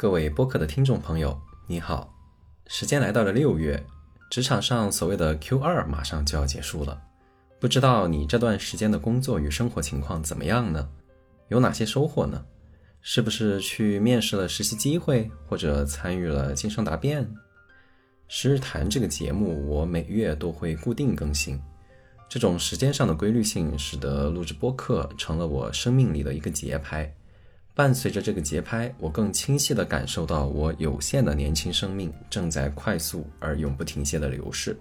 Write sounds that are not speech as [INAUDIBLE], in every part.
各位播客的听众朋友，你好！时间来到了六月，职场上所谓的 Q 二马上就要结束了，不知道你这段时间的工作与生活情况怎么样呢？有哪些收获呢？是不是去面试了实习机会，或者参与了晋升答辩？十日谈这个节目，我每月都会固定更新，这种时间上的规律性，使得录制播客成了我生命里的一个节拍。伴随着这个节拍，我更清晰地感受到我有限的年轻生命正在快速而永不停歇地流逝。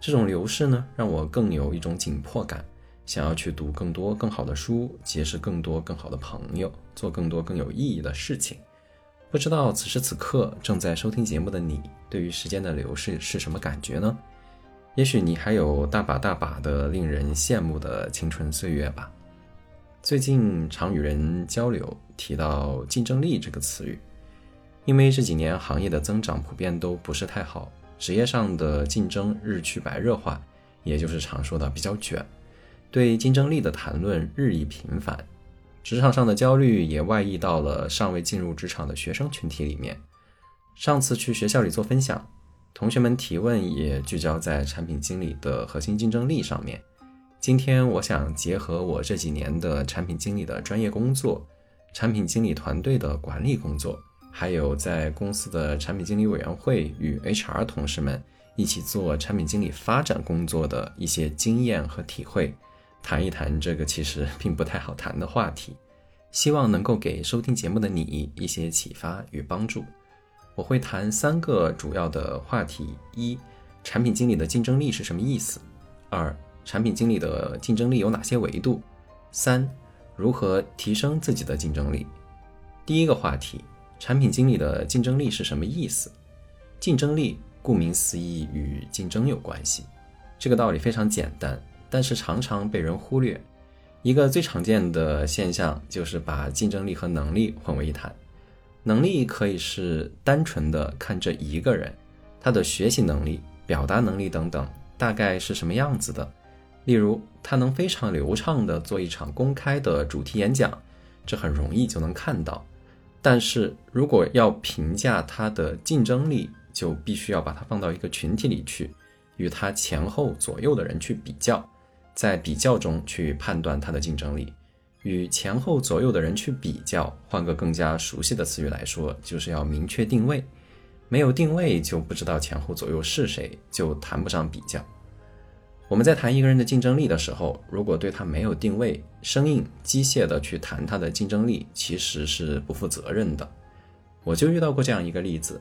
这种流逝呢，让我更有一种紧迫感，想要去读更多更好的书，结识更多更好的朋友，做更多更有意义的事情。不知道此时此刻正在收听节目的你，对于时间的流逝是什么感觉呢？也许你还有大把大把的令人羡慕的青春岁月吧。最近常与人交流，提到竞争力这个词语，因为这几年行业的增长普遍都不是太好，职业上的竞争日趋白热化，也就是常说的比较卷，对竞争力的谈论日益频繁，职场上的焦虑也外溢到了尚未进入职场的学生群体里面。上次去学校里做分享，同学们提问也聚焦在产品经理的核心竞争力上面。今天我想结合我这几年的产品经理的专业工作，产品经理团队的管理工作，还有在公司的产品经理委员会与 HR 同事们一起做产品经理发展工作的一些经验和体会，谈一谈这个其实并不太好谈的话题，希望能够给收听节目的你一些启发与帮助。我会谈三个主要的话题：一、产品经理的竞争力是什么意思？二、产品经理的竞争力有哪些维度？三、如何提升自己的竞争力？第一个话题，产品经理的竞争力是什么意思？竞争力顾名思义与竞争有关系，这个道理非常简单，但是常常被人忽略。一个最常见的现象就是把竞争力和能力混为一谈。能力可以是单纯的看这一个人，他的学习能力、表达能力等等，大概是什么样子的。例如，他能非常流畅地做一场公开的主题演讲，这很容易就能看到。但是如果要评价他的竞争力，就必须要把它放到一个群体里去，与他前后左右的人去比较，在比较中去判断他的竞争力。与前后左右的人去比较，换个更加熟悉的词语来说，就是要明确定位。没有定位，就不知道前后左右是谁，就谈不上比较。我们在谈一个人的竞争力的时候，如果对他没有定位，生硬机械的去谈他的竞争力，其实是不负责任的。我就遇到过这样一个例子：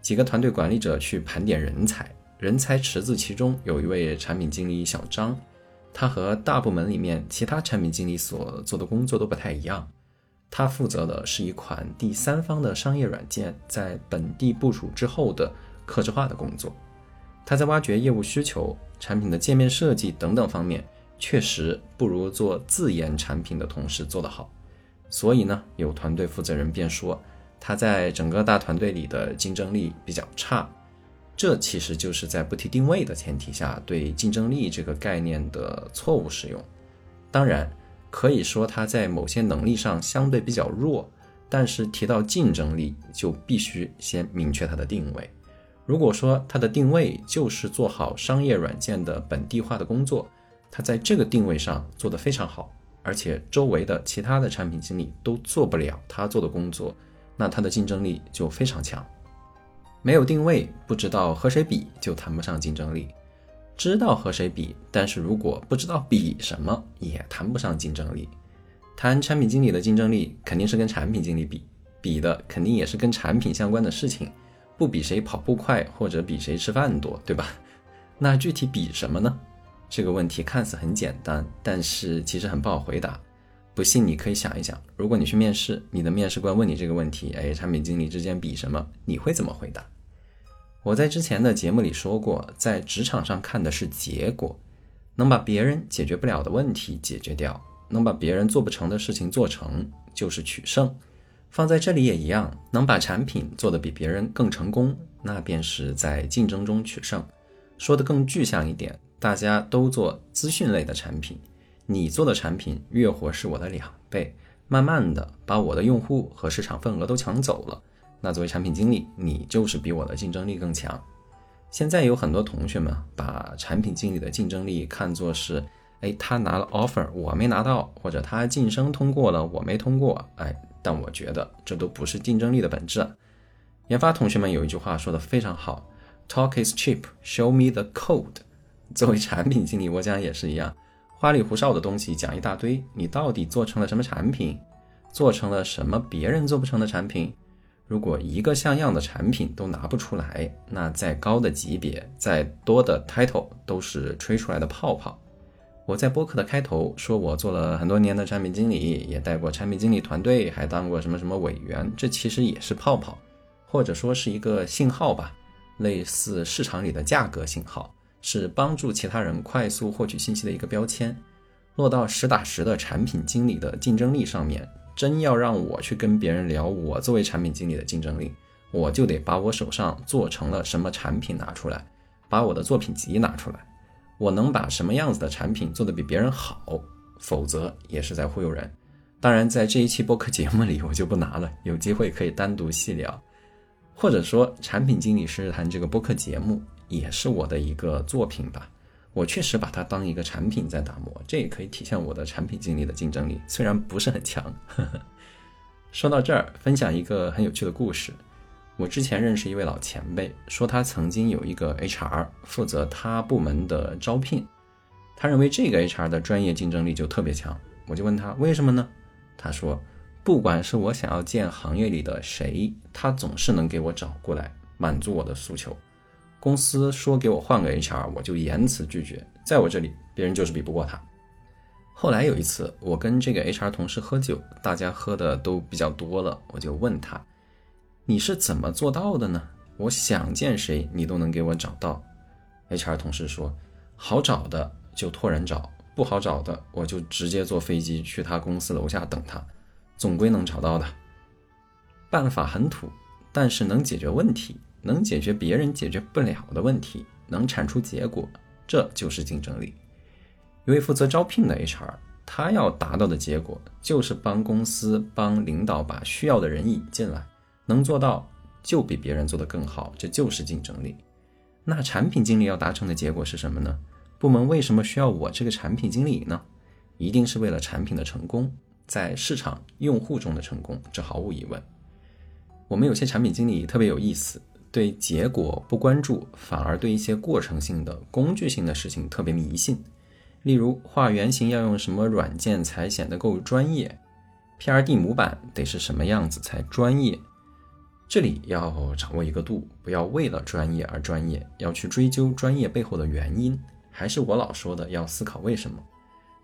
几个团队管理者去盘点人才，人才池子其中有一位产品经理小张，他和大部门里面其他产品经理所做的工作都不太一样。他负责的是一款第三方的商业软件在本地部署之后的客制化的工作。他在挖掘业务需求、产品的界面设计等等方面，确实不如做自研产品的同事做得好。所以呢，有团队负责人便说，他在整个大团队里的竞争力比较差。这其实就是在不提定位的前提下，对竞争力这个概念的错误使用。当然，可以说他在某些能力上相对比较弱，但是提到竞争力，就必须先明确他的定位。如果说它的定位就是做好商业软件的本地化的工作，它在这个定位上做得非常好，而且周围的其他的产品经理都做不了他做的工作，那它的竞争力就非常强。没有定位，不知道和谁比，就谈不上竞争力；知道和谁比，但是如果不知道比什么，也谈不上竞争力。谈产品经理的竞争力，肯定是跟产品经理比，比的肯定也是跟产品相关的事情。不比谁跑步快，或者比谁吃饭多，对吧？[LAUGHS] 那具体比什么呢？这个问题看似很简单，但是其实很不好回答。不信你可以想一想，如果你去面试，你的面试官问你这个问题，哎，产品经理之间比什么？你会怎么回答？我在之前的节目里说过，在职场上看的是结果，能把别人解决不了的问题解决掉，能把别人做不成的事情做成，就是取胜。放在这里也一样，能把产品做得比别人更成功，那便是在竞争中取胜。说的更具象一点，大家都做资讯类的产品，你做的产品月活是我的两倍，慢慢的把我的用户和市场份额都抢走了，那作为产品经理，你就是比我的竞争力更强。现在有很多同学们把产品经理的竞争力看作是，哎，他拿了 offer，我没拿到，或者他晋升通过了，我没通过，哎，但我觉得这都不是竞争力的本质。研发同学们有一句话说的非常好，Talk is cheap, show me the code。作为产品经理，我讲也是一样，花里胡哨的东西讲一大堆，你到底做成了什么产品？做成了什么别人做不成的产品？如果一个像样的产品都拿不出来，那再高的级别、再多的 title 都是吹出来的泡泡。我在播客的开头说，我做了很多年的产品经理，也带过产品经理团队，还当过什么什么委员，这其实也是泡泡，或者说是一个信号吧，类似市场里的价格信号，是帮助其他人快速获取信息的一个标签。落到实打实的产品经理的竞争力上面。真要让我去跟别人聊我作为产品经理的竞争力，我就得把我手上做成了什么产品拿出来，把我的作品集拿出来，我能把什么样子的产品做得比别人好，否则也是在忽悠人。当然，在这一期播客节目里我就不拿了，有机会可以单独细聊，或者说产品经理是谈这个播客节目也是我的一个作品吧。我确实把它当一个产品在打磨，这也可以体现我的产品经理的竞争力，虽然不是很强。呵 [LAUGHS] 呵说到这儿，分享一个很有趣的故事。我之前认识一位老前辈，说他曾经有一个 HR 负责他部门的招聘，他认为这个 HR 的专业竞争力就特别强。我就问他为什么呢？他说，不管是我想要见行业里的谁，他总是能给我找过来，满足我的诉求。公司说给我换个 HR，我就严词拒绝。在我这里，别人就是比不过他。后来有一次，我跟这个 HR 同事喝酒，大家喝的都比较多了，我就问他：“你是怎么做到的呢？我想见谁，你都能给我找到。”HR 同事说：“好找的就托人找，不好找的我就直接坐飞机去他公司楼下等他，总归能找到的。办法很土，但是能解决问题。”能解决别人解决不了的问题，能产出结果，这就是竞争力。一位负责招聘的 HR，他要达到的结果就是帮公司、帮领导把需要的人引进来，能做到就比别人做得更好，这就是竞争力。那产品经理要达成的结果是什么呢？部门为什么需要我这个产品经理呢？一定是为了产品的成功，在市场用户中的成功，这毫无疑问。我们有些产品经理特别有意思。对结果不关注，反而对一些过程性的、工具性的事情特别迷信。例如，画原型要用什么软件才显得够专业？PRD 模板得是什么样子才专业？这里要掌握一个度，不要为了专业而专业，要去追究专业背后的原因。还是我老说的，要思考为什么。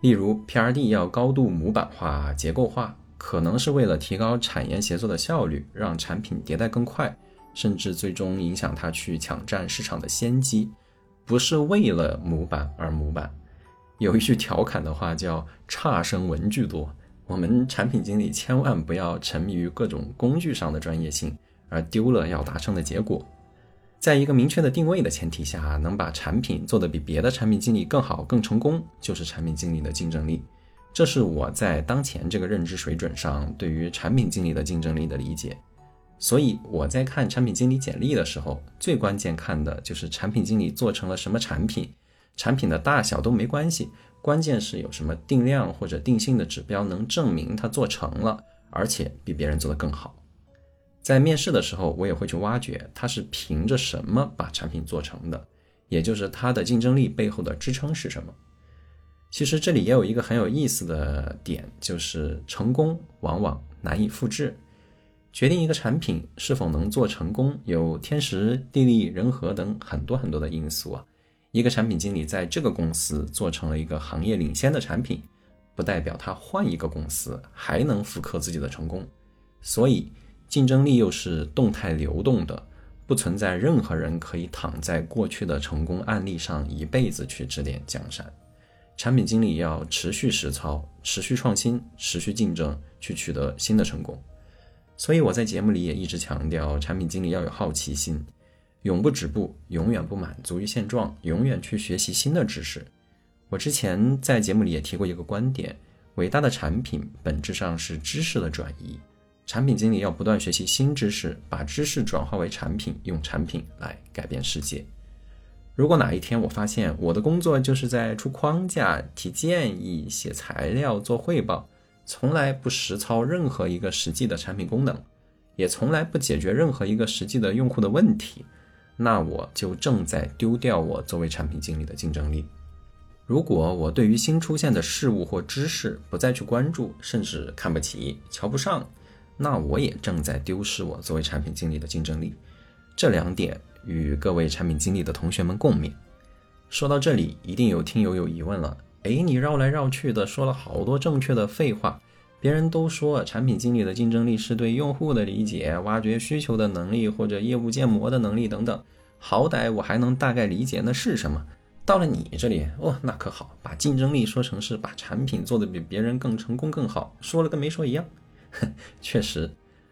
例如，PRD 要高度模板化、结构化，可能是为了提高产研协作的效率，让产品迭代更快。甚至最终影响他去抢占市场的先机，不是为了模板而模板。有一句调侃的话叫“差生文具多”。我们产品经理千万不要沉迷于各种工具上的专业性，而丢了要达成的结果。在一个明确的定位的前提下，能把产品做得比别的产品经理更好、更成功，就是产品经理的竞争力。这是我在当前这个认知水准上对于产品经理的竞争力的理解。所以我在看产品经理简历的时候，最关键看的就是产品经理做成了什么产品，产品的大小都没关系，关键是有什么定量或者定性的指标能证明他做成了，而且比别人做得更好。在面试的时候，我也会去挖掘他是凭着什么把产品做成的，也就是他的竞争力背后的支撑是什么。其实这里也有一个很有意思的点，就是成功往往难以复制。决定一个产品是否能做成功，有天时、地利、人和等很多很多的因素啊。一个产品经理在这个公司做成了一个行业领先的产品，不代表他换一个公司还能复刻自己的成功。所以，竞争力又是动态流动的，不存在任何人可以躺在过去的成功案例上一辈子去指点江山。产品经理要持续实操、持续创新、持续竞争，去取得新的成功。所以我在节目里也一直强调，产品经理要有好奇心，永不止步，永远不满足于现状，永远去学习新的知识。我之前在节目里也提过一个观点：伟大的产品本质上是知识的转移，产品经理要不断学习新知识，把知识转化为产品，用产品来改变世界。如果哪一天我发现我的工作就是在出框架、提建议、写材料、做汇报，从来不实操任何一个实际的产品功能，也从来不解决任何一个实际的用户的问题，那我就正在丢掉我作为产品经理的竞争力。如果我对于新出现的事物或知识不再去关注，甚至看不起、瞧不上，那我也正在丢失我作为产品经理的竞争力。这两点与各位产品经理的同学们共勉。说到这里，一定有听友有疑问了：哎，你绕来绕去的说了好多正确的废话，别人都说产品经理的竞争力是对用户的理解、挖掘需求的能力或者业务建模的能力等等，好歹我还能大概理解那是什么。到了你这里，哦，那可好，把竞争力说成是把产品做得比别人更成功更好，说了跟没说一样。[LAUGHS] 确实，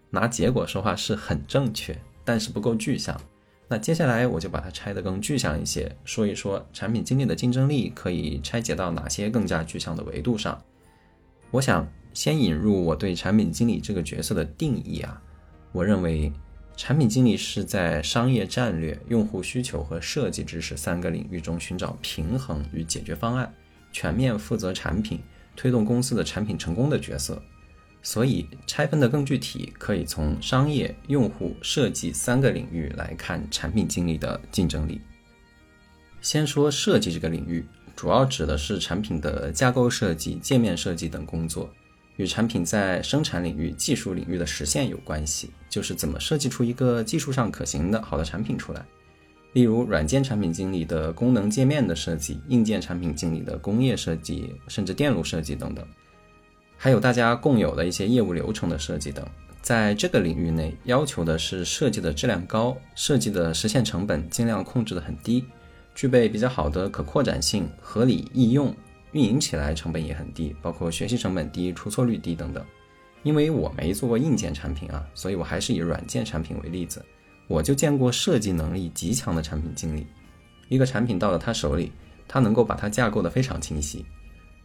拿结果说话是很正确。但是不够具象，那接下来我就把它拆得更具象一些，说一说产品经理的竞争力可以拆解到哪些更加具象的维度上。我想先引入我对产品经理这个角色的定义啊，我认为产品经理是在商业战略、用户需求和设计知识三个领域中寻找平衡与解决方案，全面负责产品，推动公司的产品成功的角色。所以拆分的更具体，可以从商业、用户、设计三个领域来看产品经理的竞争力。先说设计这个领域，主要指的是产品的架构设计、界面设计等工作，与产品在生产领域、技术领域的实现有关系，就是怎么设计出一个技术上可行的好的产品出来。例如，软件产品经理的功能界面的设计，硬件产品经理的工业设计，甚至电路设计等等。还有大家共有的一些业务流程的设计等，在这个领域内，要求的是设计的质量高，设计的实现成本尽量控制的很低，具备比较好的可扩展性、合理易用，运营起来成本也很低，包括学习成本低、出错率低等等。因为我没做过硬件产品啊，所以我还是以软件产品为例子，我就见过设计能力极强的产品经理，一个产品到了他手里，他能够把它架构的非常清晰。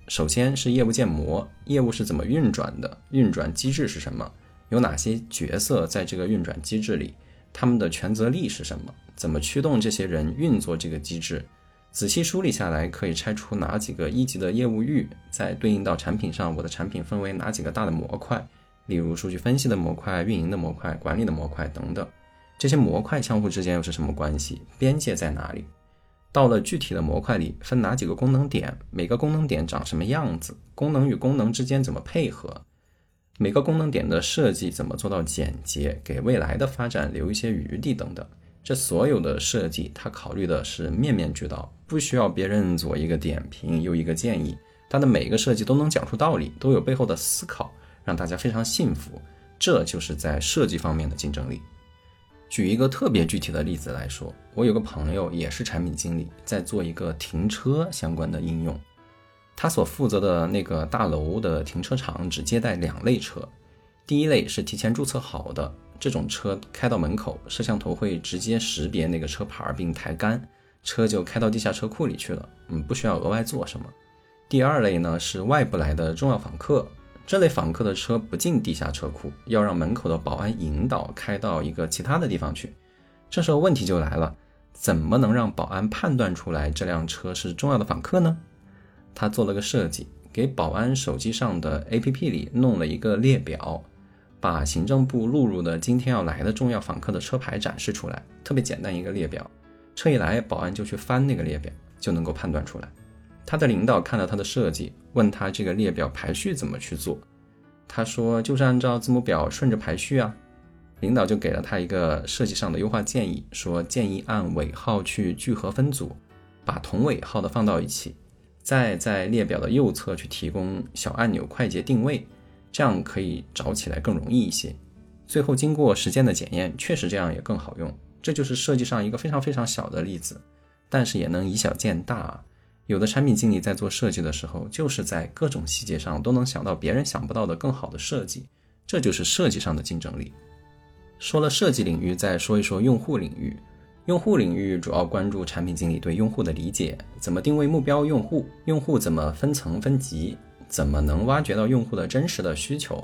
首先是业务建模，业务是怎么运转的？运转机制是什么？有哪些角色在这个运转机制里？他们的权责力是什么？怎么驱动这些人运作这个机制？仔细梳理下来，可以拆出哪几个一级的业务域？再对应到产品上，我的产品分为哪几个大的模块？例如数据分析的模块、运营的模块、管理的模块等等。这些模块相互之间又是什么关系？边界在哪里？到了具体的模块里，分哪几个功能点？每个功能点长什么样子？功能与功能之间怎么配合？每个功能点的设计怎么做到简洁，给未来的发展留一些余地等等。这所有的设计，它考虑的是面面俱到，不需要别人左一个点评，右一个建议，它的每一个设计都能讲出道理，都有背后的思考，让大家非常信服。这就是在设计方面的竞争力。举一个特别具体的例子来说，我有个朋友也是产品经理，在做一个停车相关的应用。他所负责的那个大楼的停车场只接待两类车，第一类是提前注册好的，这种车开到门口，摄像头会直接识别那个车牌并抬杆，车就开到地下车库里去了，嗯，不需要额外做什么。第二类呢是外部来的重要访客。这类访客的车不进地下车库，要让门口的保安引导开到一个其他的地方去。这时候问题就来了，怎么能让保安判断出来这辆车是重要的访客呢？他做了个设计，给保安手机上的 APP 里弄了一个列表，把行政部录入的今天要来的重要访客的车牌展示出来，特别简单一个列表。车一来，保安就去翻那个列表，就能够判断出来。他的领导看了他的设计，问他这个列表排序怎么去做。他说就是按照字母表顺着排序啊。领导就给了他一个设计上的优化建议，说建议按尾号去聚合分组，把同尾号的放到一起，再在列表的右侧去提供小按钮快捷定位，这样可以找起来更容易一些。最后经过时间的检验，确实这样也更好用。这就是设计上一个非常非常小的例子，但是也能以小见大。有的产品经理在做设计的时候，就是在各种细节上都能想到别人想不到的更好的设计，这就是设计上的竞争力。说了设计领域，再说一说用户领域。用户领域主要关注产品经理对用户的理解，怎么定位目标用户，用户怎么分层分级，怎么能挖掘到用户的真实的需求，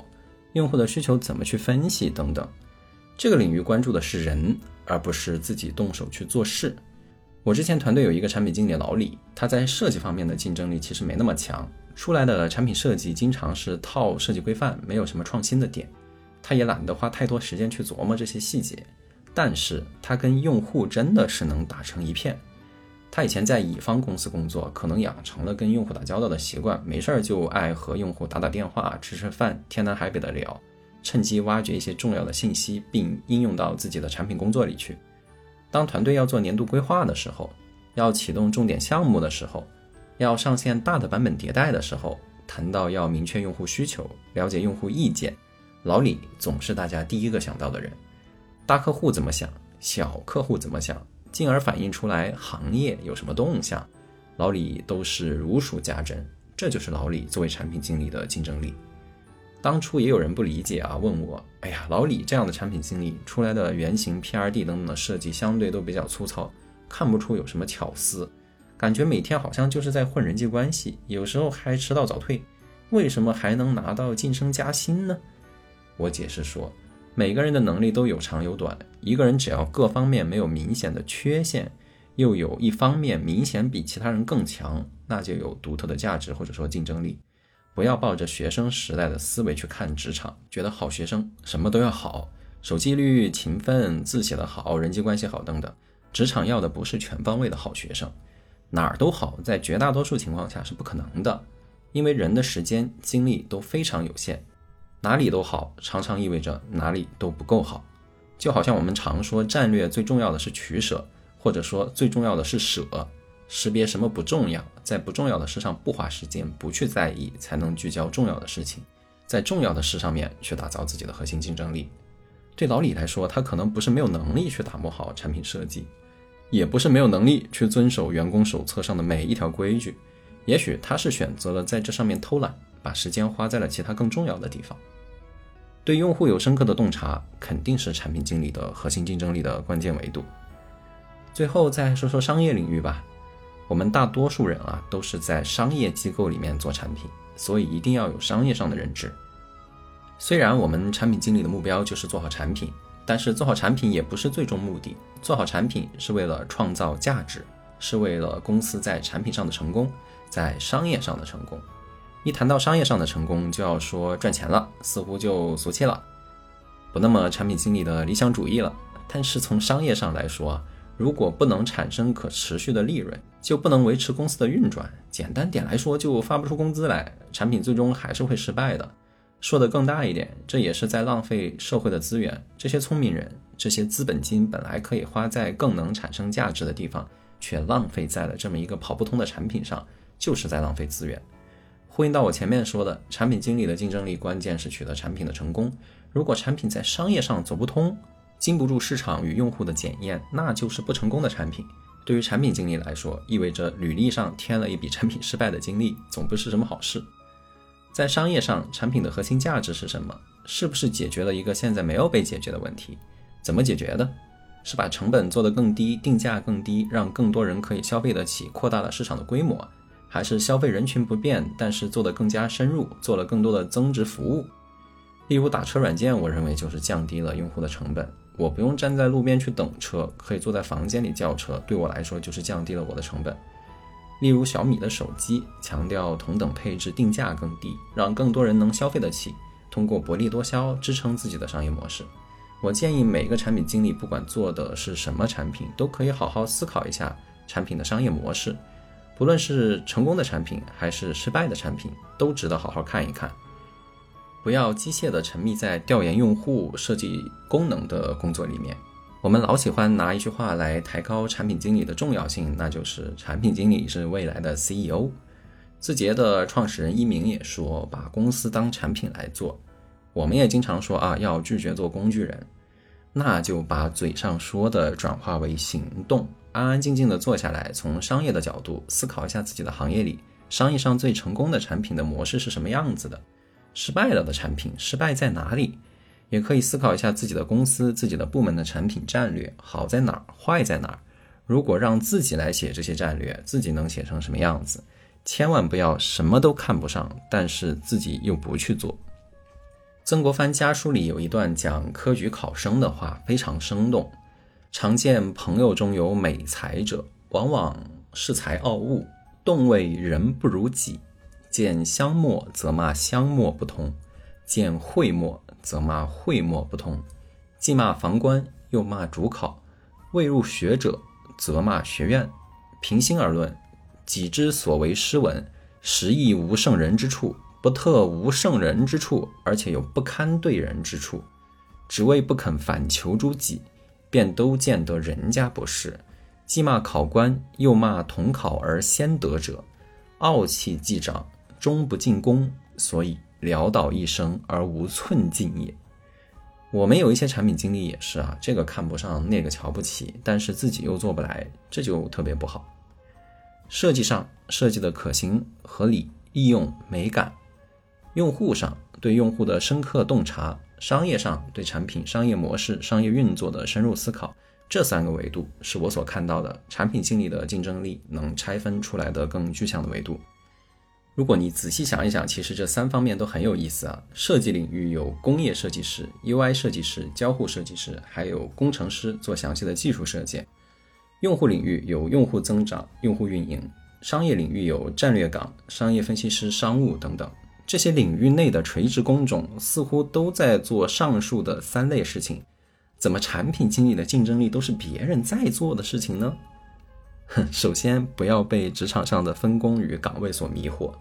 用户的需求怎么去分析等等。这个领域关注的是人，而不是自己动手去做事。我之前团队有一个产品经理老李，他在设计方面的竞争力其实没那么强，出来的产品设计经常是套设计规范，没有什么创新的点。他也懒得花太多时间去琢磨这些细节，但是他跟用户真的是能打成一片。他以前在乙方公司工作，可能养成了跟用户打交道的习惯，没事儿就爱和用户打打电话、吃吃饭，天南海北的聊，趁机挖掘一些重要的信息，并应用到自己的产品工作里去。当团队要做年度规划的时候，要启动重点项目的时候，要上线大的版本迭代的时候，谈到要明确用户需求、了解用户意见，老李总是大家第一个想到的人。大客户怎么想，小客户怎么想，进而反映出来行业有什么动向，老李都是如数家珍。这就是老李作为产品经理的竞争力。当初也有人不理解啊，问我，哎呀，老李这样的产品经理出来的原型、PRD 等等的设计相对都比较粗糙，看不出有什么巧思，感觉每天好像就是在混人际关系，有时候还迟到早退，为什么还能拿到晋升加薪呢？我解释说，每个人的能力都有长有短，一个人只要各方面没有明显的缺陷，又有一方面明显比其他人更强，那就有独特的价值或者说竞争力。不要抱着学生时代的思维去看职场，觉得好学生什么都要好，守纪律、勤奋、字写得好、人际关系好等等。职场要的不是全方位的好学生，哪儿都好，在绝大多数情况下是不可能的，因为人的时间精力都非常有限，哪里都好，常常意味着哪里都不够好。就好像我们常说，战略最重要的是取舍，或者说最重要的是舍。识别什么不重要，在不重要的事上不花时间，不去在意，才能聚焦重要的事情，在重要的事上面去打造自己的核心竞争力。对老李来说，他可能不是没有能力去打磨好产品设计，也不是没有能力去遵守员工手册上的每一条规矩，也许他是选择了在这上面偷懒，把时间花在了其他更重要的地方。对用户有深刻的洞察，肯定是产品经理的核心竞争力的关键维度。最后再说说商业领域吧。我们大多数人啊，都是在商业机构里面做产品，所以一定要有商业上的认知。虽然我们产品经理的目标就是做好产品，但是做好产品也不是最终目的。做好产品是为了创造价值，是为了公司在产品上的成功，在商业上的成功。一谈到商业上的成功，就要说赚钱了，似乎就俗气了，不那么产品经理的理想主义了。但是从商业上来说啊，如果不能产生可持续的利润，就不能维持公司的运转。简单点来说，就发不出工资来，产品最终还是会失败的。说的更大一点，这也是在浪费社会的资源。这些聪明人，这些资本金本来可以花在更能产生价值的地方，却浪费在了这么一个跑不通的产品上，就是在浪费资源。呼应到我前面说的，产品经理的竞争力关键是取得产品的成功。如果产品在商业上走不通，经不住市场与用户的检验，那就是不成功的产品。对于产品经理来说，意味着履历上添了一笔产品失败的经历，总不是什么好事。在商业上，产品的核心价值是什么？是不是解决了一个现在没有被解决的问题？怎么解决的？是把成本做得更低，定价更低，让更多人可以消费得起，扩大了市场的规模？还是消费人群不变，但是做得更加深入，做了更多的增值服务？例如打车软件，我认为就是降低了用户的成本。我不用站在路边去等车，可以坐在房间里叫车，对我来说就是降低了我的成本。例如小米的手机，强调同等配置，定价更低，让更多人能消费得起，通过薄利多销支撑自己的商业模式。我建议每个产品经理，不管做的是什么产品，都可以好好思考一下产品的商业模式，不论是成功的产品还是失败的产品，都值得好好看一看。不要机械的沉迷在调研用户、设计功能的工作里面。我们老喜欢拿一句话来抬高产品经理的重要性，那就是产品经理是未来的 CEO。字节的创始人一鸣也说，把公司当产品来做。我们也经常说啊，要拒绝做工具人，那就把嘴上说的转化为行动，安安静静地坐下来，从商业的角度思考一下自己的行业里，商业上最成功的产品的模式是什么样子的。失败了的产品失败在哪里？也可以思考一下自己的公司、自己的部门的产品战略好在哪儿，坏在哪儿。如果让自己来写这些战略，自己能写成什么样子？千万不要什么都看不上，但是自己又不去做。曾国藩家书里有一段讲科举考生的话，非常生动。常见朋友中有美才者，往往恃才傲物，动谓人不如己。见香墨则骂香墨不通，见讳墨则骂讳墨不通。既骂房官，又骂主考。未入学者，则骂学院。平心而论，己之所为诗文，实亦无圣人之处。不特无圣人之处，而且有不堪对人之处，只为不肯反求诸己，便都见得人家不是。既骂考官，又骂同考而先得者，傲气既长，终不进宫，所以潦倒一生而无寸进也。我们有一些产品经理也是啊，这个看不上，那个瞧不起，但是自己又做不来，这就特别不好。设计上设计的可行、合理、易用、美感。用户上对用户的深刻洞察，商业上对产品商业模式、商业运作的深入思考，这三个维度是我所看到的产品经理的竞争力能拆分出来的更具象的维度。如果你仔细想一想，其实这三方面都很有意思啊。设计领域有工业设计师、UI 设计师、交互设计师，还有工程师做详细的技术设计。用户领域有用户增长、用户运营。商业领域有战略岗、商业分析师、商务等等。这些领域内的垂直工种似乎都在做上述的三类事情，怎么产品经理的竞争力都是别人在做的事情呢？哼，[LAUGHS] 首先不要被职场上的分工与岗位所迷惑，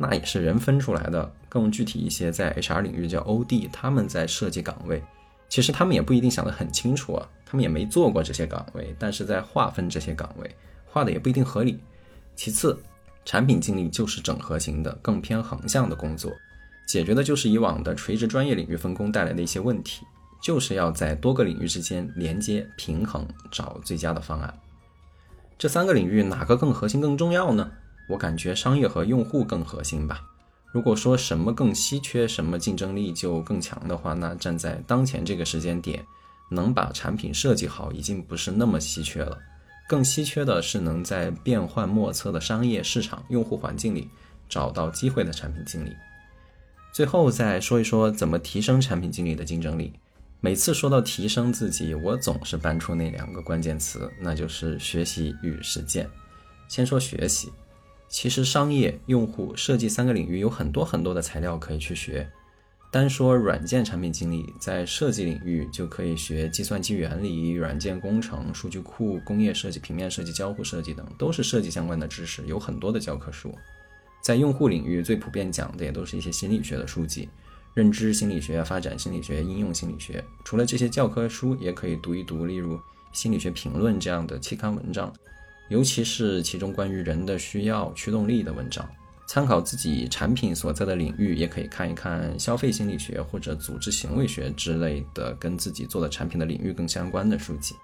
那也是人分出来的。更具体一些，在 HR 领域叫 OD，他们在设计岗位，其实他们也不一定想得很清楚啊，他们也没做过这些岗位，但是在划分这些岗位，划的也不一定合理。其次。产品经理就是整合型的，更偏横向的工作，解决的就是以往的垂直专业领域分工带来的一些问题，就是要在多个领域之间连接平衡，找最佳的方案。这三个领域哪个更核心、更重要呢？我感觉商业和用户更核心吧。如果说什么更稀缺，什么竞争力就更强的话，那站在当前这个时间点，能把产品设计好已经不是那么稀缺了。更稀缺的是能在变幻莫测的商业市场、用户环境里找到机会的产品经理。最后再说一说怎么提升产品经理的竞争力。每次说到提升自己，我总是搬出那两个关键词，那就是学习与实践。先说学习，其实商业、用户、设计三个领域有很多很多的材料可以去学。单说软件产品经理，在设计领域就可以学计算机原理、软件工程、数据库、工业设计、平面设计、交互设计等，都是设计相关的知识，有很多的教科书。在用户领域，最普遍讲的也都是一些心理学的书籍，认知心理学、发展心理学、应用心理学。除了这些教科书，也可以读一读，例如《心理学评论》这样的期刊文章，尤其是其中关于人的需要、驱动力的文章。参考自己产品所在的领域，也可以看一看消费心理学或者组织行为学之类的跟自己做的产品的领域更相关的书籍。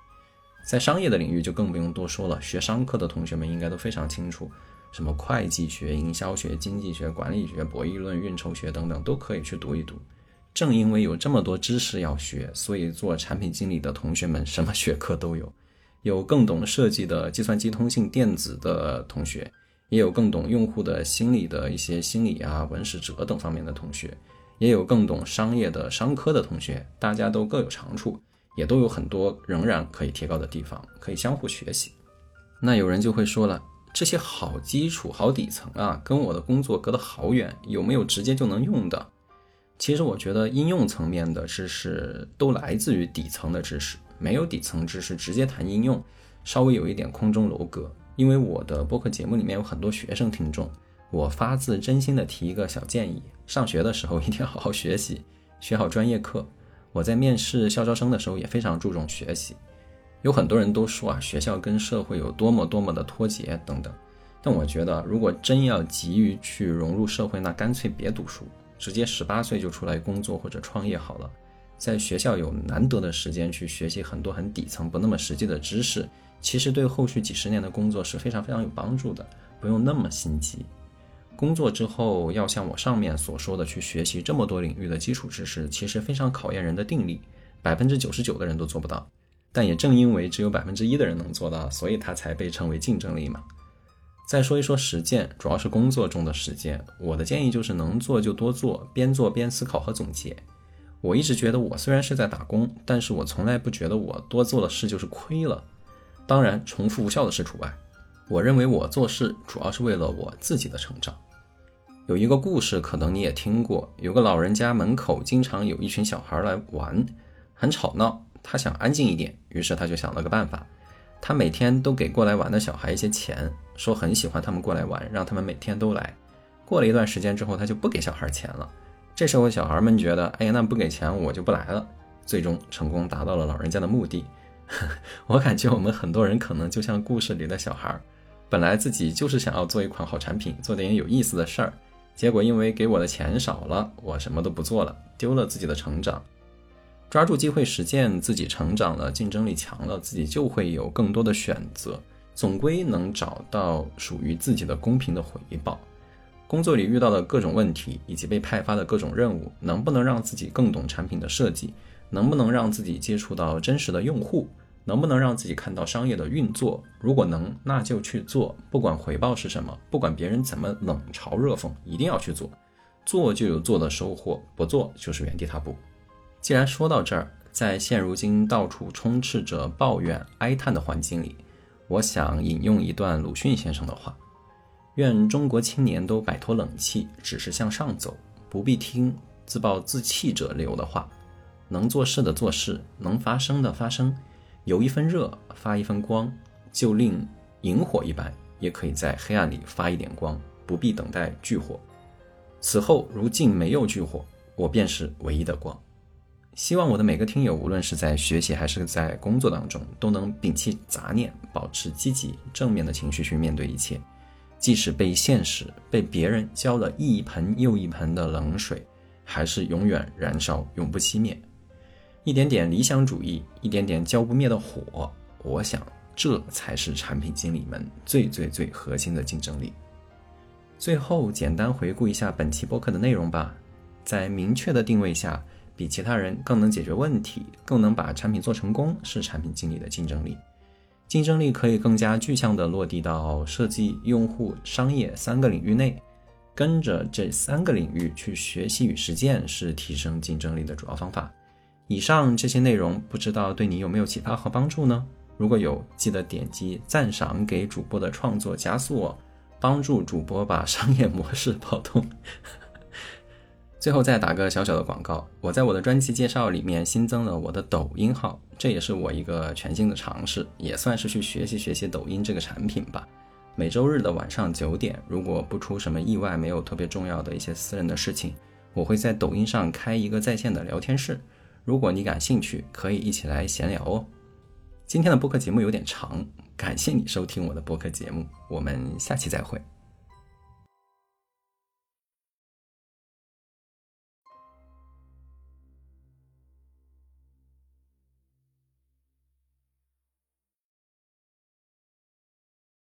在商业的领域就更不用多说了，学商科的同学们应该都非常清楚，什么会计学、营销学、经济学、管理学、博弈论、运筹学等等都可以去读一读。正因为有这么多知识要学，所以做产品经理的同学们什么学科都有，有更懂设计的计算机通信电子的同学。也有更懂用户的心理的一些心理啊、文史哲等方面的同学，也有更懂商业的商科的同学，大家都各有长处，也都有很多仍然可以提高的地方，可以相互学习。那有人就会说了，这些好基础、好底层啊，跟我的工作隔得好远，有没有直接就能用的？其实我觉得应用层面的知识都来自于底层的知识，没有底层知识直接谈应用，稍微有一点空中楼阁。因为我的播客节目里面有很多学生听众，我发自真心的提一个小建议：上学的时候一定要好好学习，学好专业课。我在面试校招生的时候也非常注重学习。有很多人都说啊，学校跟社会有多么多么的脱节等等，但我觉得如果真要急于去融入社会，那干脆别读书，直接十八岁就出来工作或者创业好了。在学校有难得的时间去学习很多很底层、不那么实际的知识。其实对后续几十年的工作是非常非常有帮助的，不用那么心急。工作之后要像我上面所说的去学习这么多领域的基础知识，其实非常考验人的定力，百分之九十九的人都做不到。但也正因为只有百分之一的人能做到，所以它才被称为竞争力嘛。再说一说实践，主要是工作中的实践。我的建议就是能做就多做，边做边思考和总结。我一直觉得我虽然是在打工，但是我从来不觉得我多做了事就是亏了。当然，重复无效的事除外。我认为我做事主要是为了我自己的成长。有一个故事，可能你也听过，有个老人家门口经常有一群小孩来玩，很吵闹，他想安静一点，于是他就想了个办法，他每天都给过来玩的小孩一些钱，说很喜欢他们过来玩，让他们每天都来。过了一段时间之后，他就不给小孩钱了。这时候小孩们觉得，哎呀，那不给钱我就不来了。最终成功达到了老人家的目的。[LAUGHS] 我感觉我们很多人可能就像故事里的小孩，本来自己就是想要做一款好产品，做点有意思的事儿，结果因为给我的钱少了，我什么都不做了，丢了自己的成长。抓住机会实践，自己成长了，竞争力强了，自己就会有更多的选择，总归能找到属于自己的公平的回报。工作里遇到的各种问题，以及被派发的各种任务，能不能让自己更懂产品的设计？能不能让自己接触到真实的用户？能不能让自己看到商业的运作？如果能，那就去做，不管回报是什么，不管别人怎么冷嘲热讽，一定要去做。做就有做的收获，不做就是原地踏步。既然说到这儿，在现如今到处充斥着抱怨哀叹的环境里，我想引用一段鲁迅先生的话。愿中国青年都摆脱冷气，只是向上走，不必听自暴自弃者流的话。能做事的做事，能发声的发声，有一分热发一分光，就令萤火一般，也可以在黑暗里发一点光，不必等待炬火。此后如竟没有炬火，我便是唯一的光。希望我的每个听友，无论是在学习还是在工作当中，都能摒弃杂念，保持积极正面的情绪去面对一切。即使被现实、被别人浇了一盆又一盆的冷水，还是永远燃烧，永不熄灭。一点点理想主义，一点点浇不灭的火，我想这才是产品经理们最最最核心的竞争力。最后，简单回顾一下本期播客的内容吧。在明确的定位下，比其他人更能解决问题，更能把产品做成功，是产品经理的竞争力。竞争力可以更加具象地落地到设计、用户、商业三个领域内，跟着这三个领域去学习与实践是提升竞争力的主要方法。以上这些内容，不知道对你有没有启发和帮助呢？如果有，记得点击赞赏，给主播的创作加速哦，帮助主播把商业模式跑通。最后再打个小小的广告，我在我的专辑介绍里面新增了我的抖音号，这也是我一个全新的尝试，也算是去学习学习抖音这个产品吧。每周日的晚上九点，如果不出什么意外，没有特别重要的一些私人的事情，我会在抖音上开一个在线的聊天室。如果你感兴趣，可以一起来闲聊哦。今天的播客节目有点长，感谢你收听我的播客节目，我们下期再会。